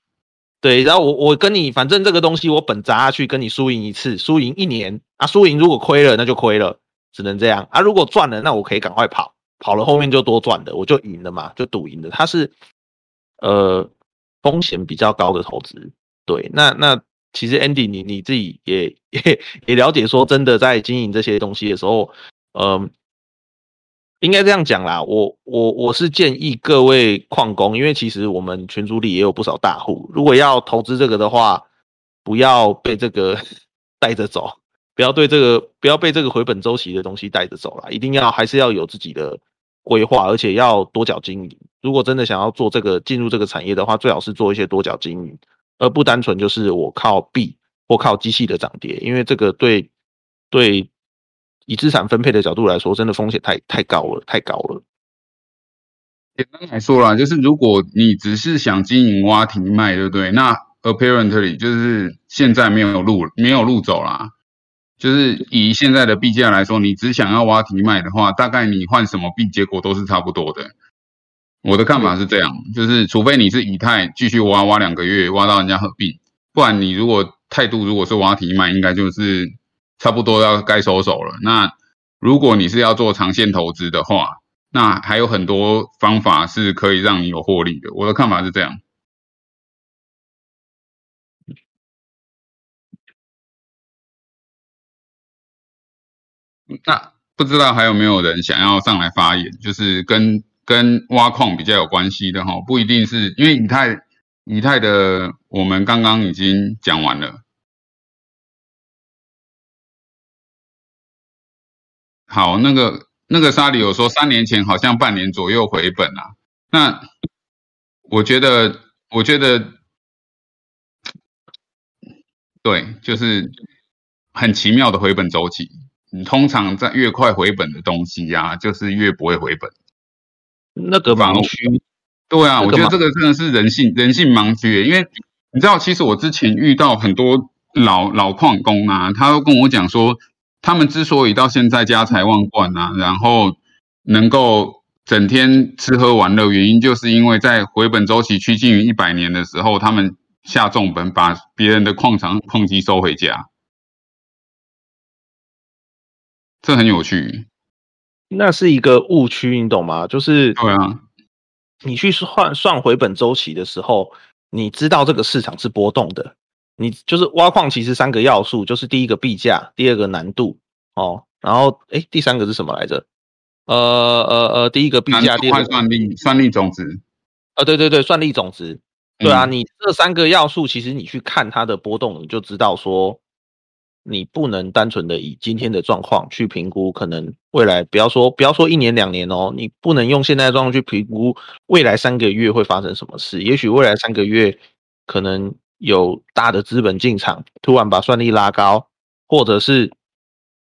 对，然后我我跟你，反正这个东西我本砸下去，跟你输赢一次，输赢一年啊，输赢如果亏了那就亏了，只能这样啊。如果赚了，那我可以赶快跑，跑了后面就多赚的，我就赢了嘛，就赌赢的。它是呃风险比较高的投资，对，那那。其实 Andy，你你自己也也也了解，说真的，在经营这些东西的时候，嗯，应该这样讲啦。我我我是建议各位矿工，因为其实我们群组里也有不少大户，如果要投资这个的话，不要被这个 [LAUGHS] 带着走，不要对这个不要被这个回本周期的东西带着走了，一定要还是要有自己的规划，而且要多角经营。如果真的想要做这个进入这个产业的话，最好是做一些多角经营。而不单纯就是我靠币或靠机器的涨跌，因为这个对对以资产分配的角度来说，真的风险太太高了，太高了。简单来说啦，就是如果你只是想经营挖停卖，对不对？那 apparently 就是现在没有路没有路走啦。就是以现在的币价来说，你只想要挖提卖的话，大概你换什么币，结果都是差不多的。我的看法是这样，就是除非你是以太继续挖挖两个月，挖到人家合并，不然你如果态度如果是挖提卖，应该就是差不多要该收手了。那如果你是要做长线投资的话，那还有很多方法是可以让你有获利的。我的看法是这样。那不知道还有没有人想要上来发言，就是跟。跟挖矿比较有关系的哈，不一定是因为以太，以太的我们刚刚已经讲完了。好，那个那个沙里有说三年前好像半年左右回本啊，那我觉得我觉得对，就是很奇妙的回本周期。你通常在越快回本的东西呀，就是越不会回本。那个盲区，对啊，我觉得这个真的是人性人性盲区。因为你知道，其实我之前遇到很多老老矿工啊，他都跟我讲说，他们之所以到现在家财万贯啊，然后能够整天吃喝玩乐，原因就是因为在回本周期趋近于一百年的时候，他们下重本把别人的矿场矿机收回家，这很有趣。那是一个误区，你懂吗？就是对啊，你去算算回本周期的时候，你知道这个市场是波动的。你就是挖矿，其实三个要素，就是第一个币价，第二个难度哦，然后哎，第三个是什么来着？呃呃呃，第一个币价，第二个算力，算力总值。啊，对对对，算力总值。对啊，你这三个要素，其实你去看它的波动，你就知道说，你不能单纯的以今天的状况去评估，可能未来不要说不要说一年两年哦，你不能用现在的状况去评估未来三个月会发生什么事。也许未来三个月可能。有大的资本进场，突然把算力拉高，或者是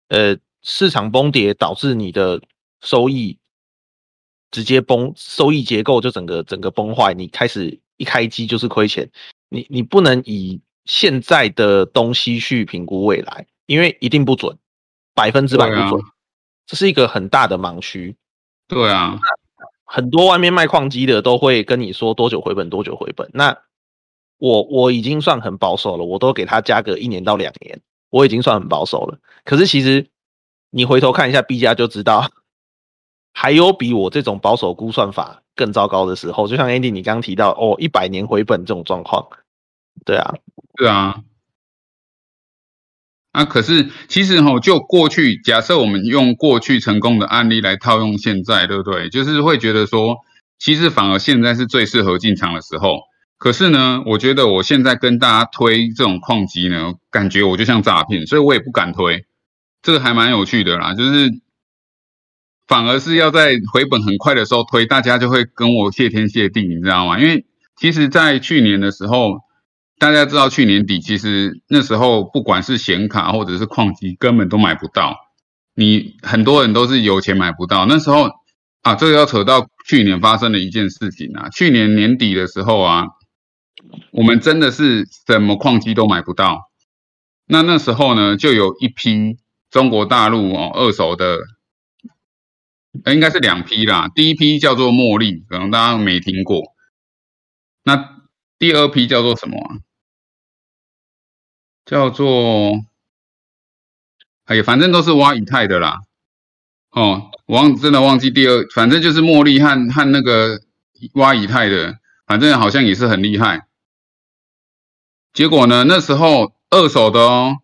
呃市场崩跌导致你的收益直接崩，收益结构就整个整个崩坏，你开始一开机就是亏钱。你你不能以现在的东西去评估未来，因为一定不准，百分之百不准，这是一个很大的盲区。对啊，很多外面卖矿机的都会跟你说多久回本，多久回本。那我我已经算很保守了，我都给他加个一年到两年，我已经算很保守了。可是其实你回头看一下 B 加就知道，[LAUGHS] 还有比我这种保守估算法更糟糕的时候。就像 Andy 你刚刚提到哦，一百年回本这种状况，对啊，对啊。啊，可是其实哈，就过去假设我们用过去成功的案例来套用现在，对不对？就是会觉得说，其实反而现在是最适合进场的时候。可是呢，我觉得我现在跟大家推这种矿机呢，感觉我就像诈骗，所以我也不敢推。这个还蛮有趣的啦，就是反而是要在回本很快的时候推，大家就会跟我谢天谢地，你知道吗？因为其实，在去年的时候，大家知道去年底，其实那时候不管是显卡或者是矿机，根本都买不到。你很多人都是有钱买不到。那时候啊，这个要扯到去年发生的一件事情啊，去年年底的时候啊。我们真的是什么矿机都买不到。那那时候呢，就有一批中国大陆哦二手的，应该是两批啦。第一批叫做茉莉，可能大家没听过。那第二批叫做什么？叫做，哎呀，反正都是挖以太的啦。哦，忘真的忘记第二，反正就是茉莉和和那个挖以太的，反正好像也是很厉害。结果呢？那时候二手的哦，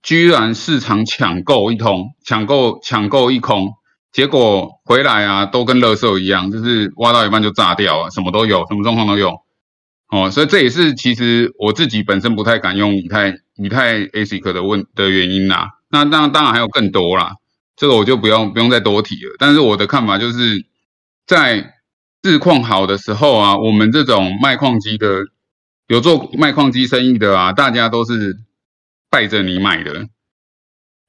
居然市场抢购一通，抢购抢购一空，结果回来啊，都跟垃圾一样，就是挖到一半就炸掉啊，什么都有，什么状况都有。哦，所以这也是其实我自己本身不太敢用以太以太 ASIC 的问的原因啦。那当然当然还有更多啦，这个我就不用不用再多提了。但是我的看法就是，在市况好的时候啊，我们这种卖矿机的。有做卖矿机生意的啊，大家都是带着你买的，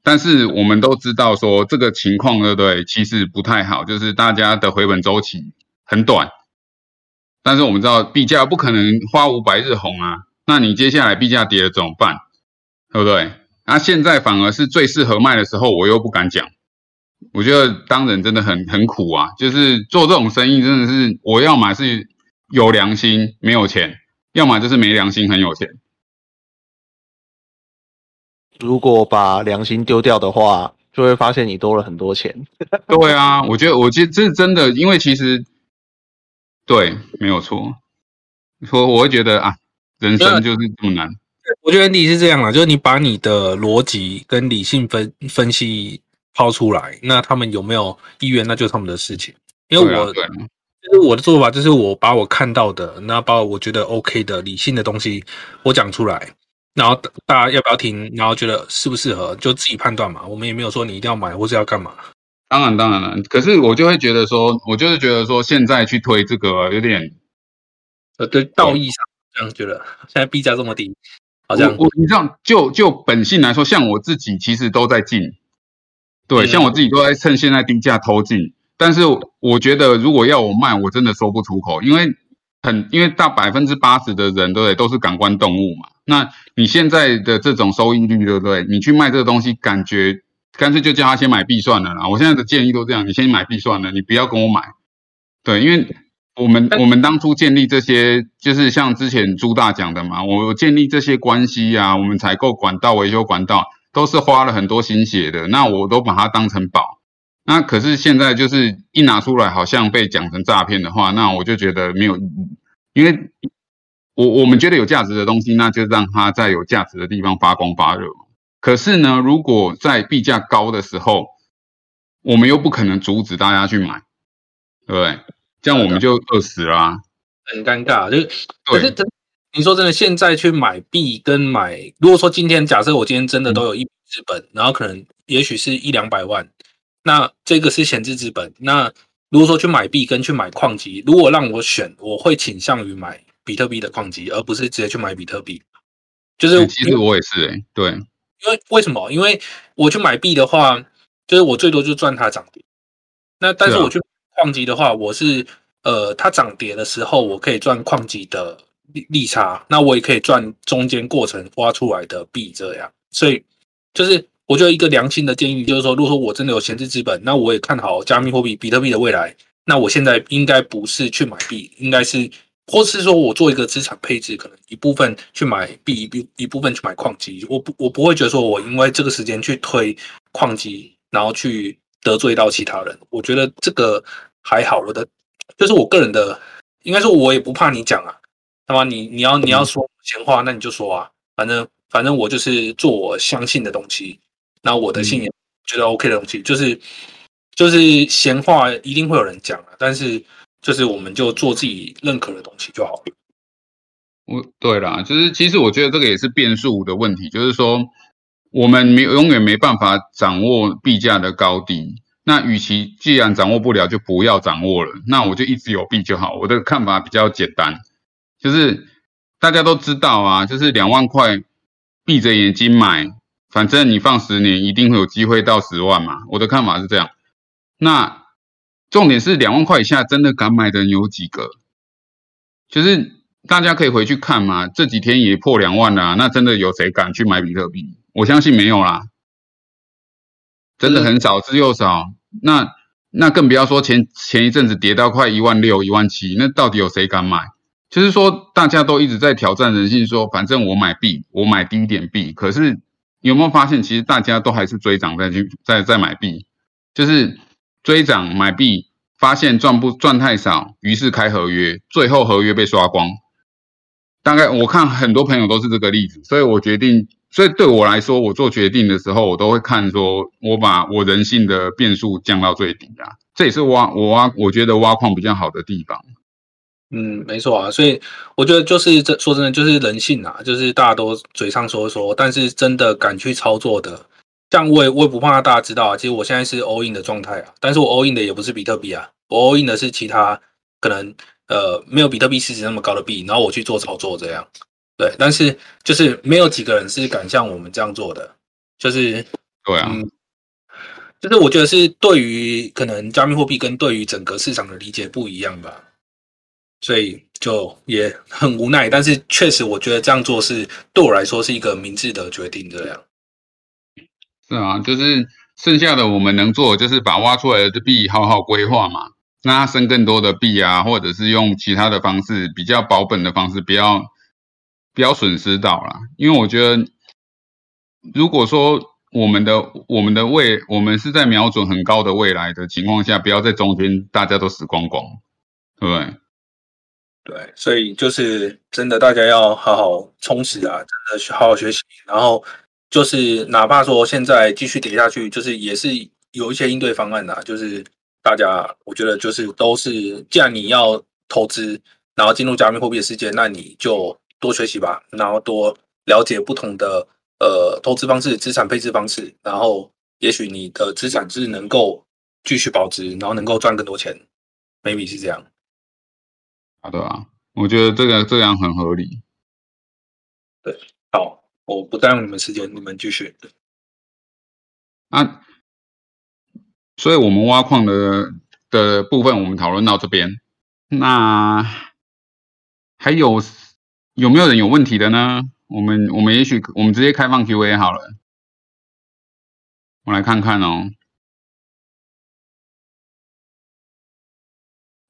但是我们都知道说这个情况对不对？其实不太好，就是大家的回本周期很短。但是我们知道币价不可能花无百日红啊，那你接下来币价跌了怎么办？对不对？那现在反而是最适合卖的时候，我又不敢讲。我觉得当人真的很很苦啊，就是做这种生意真的是，我要买是有良心，没有钱。要么就是没良心，很有钱。如果把良心丢掉的话，就会发现你多了很多钱。[LAUGHS] 对啊，我觉得，我觉得这是真的，因为其实对，没有错。说我会觉得啊，人生就是这么难。我觉得你是这样啦，就是你把你的逻辑跟理性分分析抛出来，那他们有没有意愿，那就是他们的事情。因为我。就是我的做法，就是我把我看到的，那把我觉得 OK 的理性的东西，我讲出来，然后大家要不要听，然后觉得适不适合，就自己判断嘛。我们也没有说你一定要买或是要干嘛。当然，当然了。可是我就会觉得说，我就是觉得说，现在去推这个有点，呃，对，道义上这样觉得。[LAUGHS] 现在币价这么低，好像我你这样就就本性来说，像我自己其实都在进，对，像我自己都在趁现在低价偷进。但是我觉得，如果要我卖，我真的说不出口，因为很因为大百分之八十的人，对不对？都是感官动物嘛。那你现在的这种收益率，对不对？你去卖这个东西，感觉干脆就叫他先买币算了啦。我现在的建议都这样，你先买币算了，你不要跟我买。对，因为我们我们当初建立这些，就是像之前朱大讲的嘛，我建立这些关系啊，我们采购管道、维修管道，都是花了很多心血的。那我都把它当成宝。那可是现在就是一拿出来，好像被讲成诈骗的话，那我就觉得没有意义。因为我我们觉得有价值的东西，那就让它在有价值的地方发光发热。可是呢，如果在币价高的时候，我们又不可能阻止大家去买，对不对？这样我们就饿死了，很尴尬。就是可是真，你说真的，现在去买币跟买，如果说今天假设我今天真的都有一笔资本，然后可能也许是一两百万。那这个是闲置资本。那如果说去买币跟去买矿机，如果让我选，我会倾向于买比特币的矿机，而不是直接去买比特币。就是其实我也是哎，对，因为为什么？因为我去买币的话，就是我最多就赚它涨跌。那但是我去矿机的话，我是呃，它涨跌的时候，我可以赚矿机的利利差，那我也可以赚中间过程挖出来的币，这样。所以就是。我觉得一个良心的建议就是说，如果说我真的有闲置资本，那我也看好加密货币比特币的未来，那我现在应该不是去买币，应该是，或是说我做一个资产配置，可能一部分去买币，一一部分去买矿机。我不，我不会觉得说我因为这个时间去推矿机，然后去得罪到其他人。我觉得这个还好。我的就是我个人的，应该说我也不怕你讲啊。那么你你要你要说闲话，那你就说啊，反正反正我就是做我相信的东西。那我的信仰觉得 OK 的东西，就是就是闲话一定会有人讲啊，但是就是我们就做自己认可的东西就好了。我对啦，就是其实我觉得这个也是变数的问题，就是说我们没永远没办法掌握币价的高低。那与其既然掌握不了，就不要掌握了。那我就一直有币就好。我的看法比较简单，就是大家都知道啊，就是两万块闭着眼睛买。反正你放十年，一定会有机会到十万嘛。我的看法是这样。那重点是两万块以下，真的敢买的人有几个？就是大家可以回去看嘛。这几天也破两万了，那真的有谁敢去买比特币？我相信没有啦，真的很少之又少。那那更不要说前前一阵子跌到快一万六、一万七，那到底有谁敢买？就是说大家都一直在挑战人性，说反正我买币，我买低一点币，可是。有没有发现，其实大家都还是追涨再去再再买币，就是追涨买币，发现赚不赚太少，于是开合约，最后合约被刷光。大概我看很多朋友都是这个例子，所以我决定，所以对我来说，我做决定的时候，我都会看说，我把我人性的变数降到最低啊，这也是挖我挖我觉得挖矿比较好的地方。嗯，没错啊，所以我觉得就是这说真的，就是人性啊，就是大家都嘴上说说，但是真的敢去操作的，像我也我也不怕大家知道啊。其实我现在是 all in 的状态啊，但是我 all in 的也不是比特币啊，我 all in 的是其他可能呃没有比特币市值那么高的币，然后我去做操作这样。对，但是就是没有几个人是敢像我们这样做的，就是对啊，就是我觉得是对于可能加密货币跟对于整个市场的理解不一样吧。所以就也很无奈，但是确实我觉得这样做是对我来说是一个明智的决定。这样是啊，就是剩下的我们能做，就是把挖出来的币好好规划嘛，让它生更多的币啊，或者是用其他的方式，比较保本的方式，不要不要损失到了。因为我觉得，如果说我们的我们的未，我们是在瞄准很高的未来的情况下，不要在中间大家都死光光，对不对？对，所以就是真的，大家要好好充实啊，真的好好学习。然后就是哪怕说现在继续跌下去，就是也是有一些应对方案的。就是大家，我觉得就是都是，既然你要投资，然后进入加密货币的世界，那你就多学习吧，然后多了解不同的呃投资方式、资产配置方式，然后也许你的资产是能够继续保值，然后能够赚更多钱，maybe 是这样。好的啊，我觉得这个这样很合理。对，好，我不占用你们时间，你们继续。啊，所以我们挖矿的的部分，我们讨论到这边。那还有有没有人有问题的呢？我们我们也许我们直接开放 Q&A 好了，我来看看哦。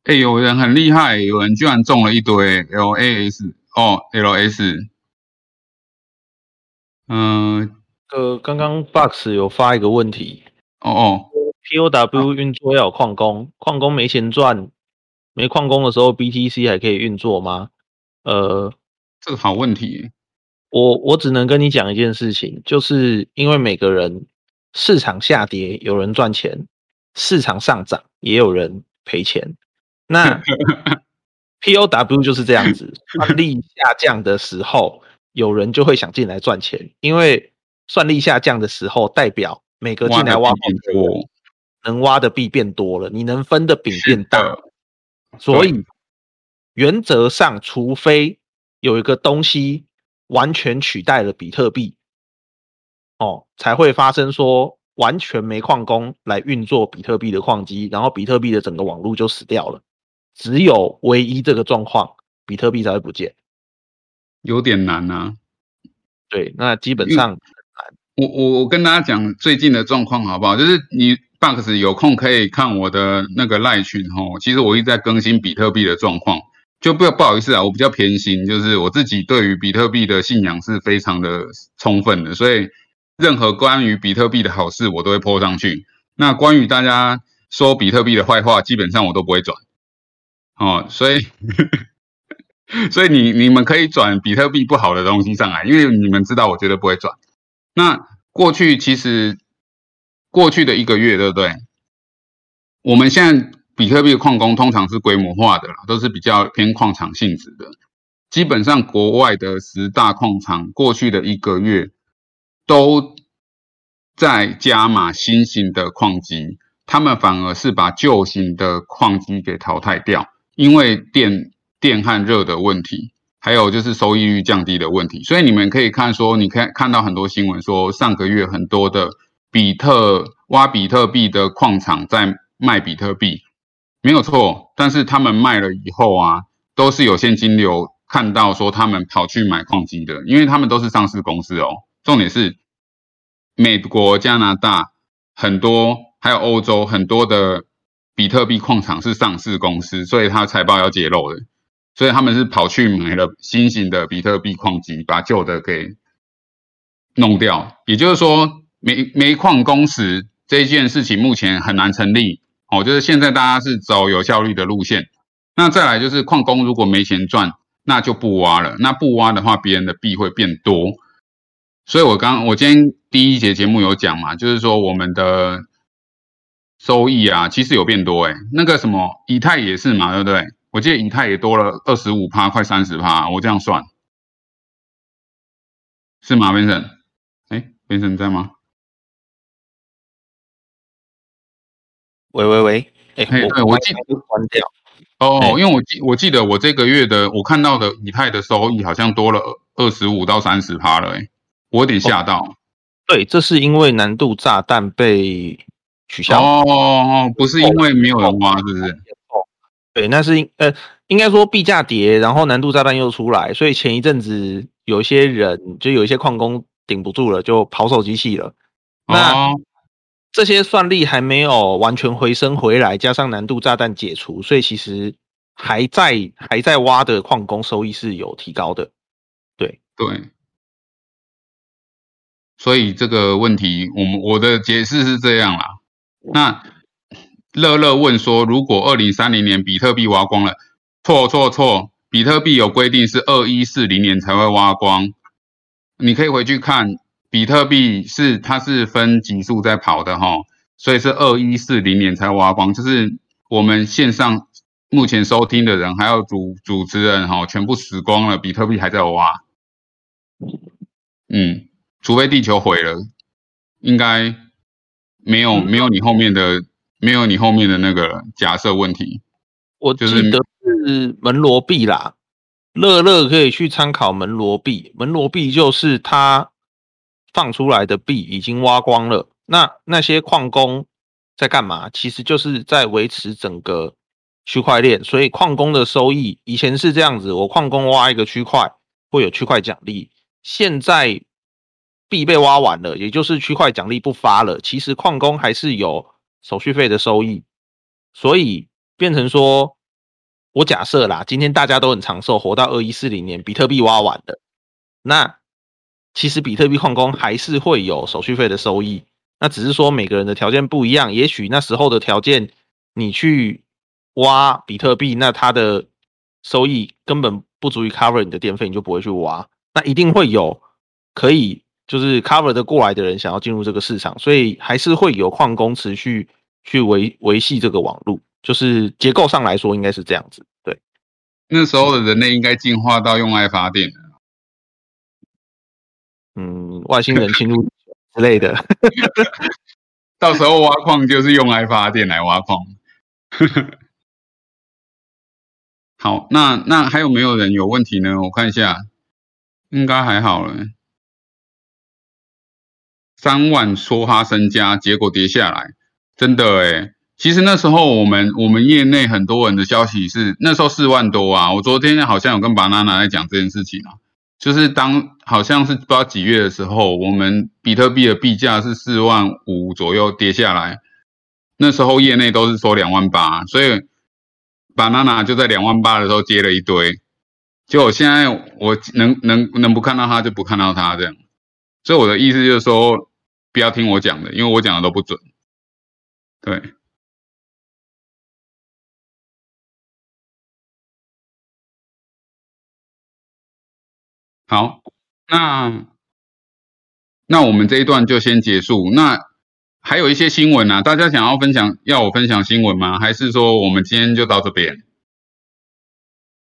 哎，有人很厉害，有人居然中了一堆 LAS 哦，LS。嗯，呃，刚刚 Box 有发一个问题，哦哦，POW 运作要有矿工，矿工没钱赚，没矿工的时候，BTC 还可以运作吗？呃，这个好问题，我我只能跟你讲一件事情，就是因为每个人市场下跌，有人赚钱；市场上涨，也有人赔钱。那 [LAUGHS] POW 就是这样子，算力下降的时候，有人就会想进来赚钱，因为算力下降的时候，代表每个进来挖矿的人能挖的币变多了，你能分的饼变大，所以原则上，除非有一个东西完全取代了比特币，哦，才会发生说完全没矿工来运作比特币的矿机，然后比特币的整个网络就死掉了。只有唯一这个状况，比特币才会不见，有点难啊。对，那基本上。我我我跟大家讲最近的状况好不好？就是你 Box 有空可以看我的那个赖群哦。其实我一直在更新比特币的状况，就不不好意思啊，我比较偏心，就是我自己对于比特币的信仰是非常的充分的，所以任何关于比特币的好事我都会泼上去。那关于大家说比特币的坏话，基本上我都不会转。哦，所以，[LAUGHS] 所以你你们可以转比特币不好的东西上来，因为你们知道我绝对不会转。那过去其实过去的一个月，对不对？我们现在比特币矿工通常是规模化的啦，都是比较偏矿场性质的。基本上国外的十大矿场过去的一个月都在加码新型的矿机，他们反而是把旧型的矿机给淘汰掉。因为电电和热的问题，还有就是收益率降低的问题，所以你们可以看说，你看看到很多新闻说，上个月很多的比特挖比特币的矿场在卖比特币，没有错。但是他们卖了以后啊，都是有现金流，看到说他们跑去买矿机的，因为他们都是上市公司哦。重点是美国、加拿大很多，还有欧洲很多的。比特币矿场是上市公司，所以它财报要揭露的，所以他们是跑去买了新型的比特币矿机，把旧的给弄掉。也就是说，煤煤矿工时这件事情目前很难成立哦。就是现在大家是走有效率的路线，那再来就是矿工如果没钱赚，那就不挖了。那不挖的话，别人的币会变多。所以我刚我今天第一节节目有讲嘛，就是说我们的。收益啊，其实有变多哎，那个什么以太也是嘛，对不对？我记得以太也多了二十五趴，快三十趴，我这样算，是吗，Vincent？哎，Vincent 在吗？喂喂喂，哎，对，我记得关掉。哦，因为我记我记得我这个月的我看到的以太的收益好像多了二十五到三十趴了，哎，我有点吓到。对，这是因为难度炸弹被。取消哦哦，不是因为没有人挖，是不是？哦，对，那是呃，应该说币价跌，然后难度炸弹又出来，所以前一阵子有一些人就有一些矿工顶不住了，就跑手机器了。那这些算力还没有完全回升回来，加上难度炸弹解除，所以其实还在还在挖的矿工收益是有提高的。对对，所以这个问题，我们我的解释是这样啦。那乐乐问说，如果二零三零年比特币挖光了，错错错，比特币有规定是二一四零年才会挖光。你可以回去看，比特币是它是分级数在跑的哈，所以是二一四零年才挖光。就是我们线上目前收听的人，还有主主持人哈，全部死光了，比特币还在挖。嗯，除非地球毁了，应该。没有没有你后面的没有你后面的那个假设问题，我记得是门罗币啦，乐乐可以去参考门罗币，门罗币就是它放出来的币已经挖光了，那那些矿工在干嘛？其实就是在维持整个区块链，所以矿工的收益以前是这样子，我矿工挖一个区块会有区块奖励，现在币被挖完了，也就是区块奖励不发了，其实矿工还是有手续费的收益，所以变成说，我假设啦，今天大家都很长寿，活到二一四零年，比特币挖完的，那其实比特币矿工还是会有手续费的收益，那只是说每个人的条件不一样，也许那时候的条件，你去挖比特币，那它的收益根本不足以 cover 你的电费，你就不会去挖。那一定会有可以就是 cover 的过来的人想要进入这个市场，所以还是会有矿工持续去维维系这个网络，就是结构上来说应该是这样子。对，那时候的人类应该进化到用爱发电嗯，外星人侵入之类的，[LAUGHS] 到时候挖矿就是用爱发电来挖矿。[LAUGHS] 好，那那还有没有人有问题呢？我看一下，应该还好了。三万说哈身家，结果跌下来，真的诶其实那时候我们我们业内很多人的消息是那时候四万多啊。我昨天好像有跟巴娜娜在讲这件事情啊，就是当好像是不知道几月的时候，我们比特币的币价是四万五左右跌下来，那时候业内都是说两万八，所以。巴娜娜就在两万八的时候接了一堆，结果现在我能能能不看到他就不看到他这样，所以我的意思就是说，不要听我讲的，因为我讲的都不准。对，好，那那我们这一段就先结束。那还有一些新闻啊，大家想要分享，要我分享新闻吗？还是说我们今天就到这边？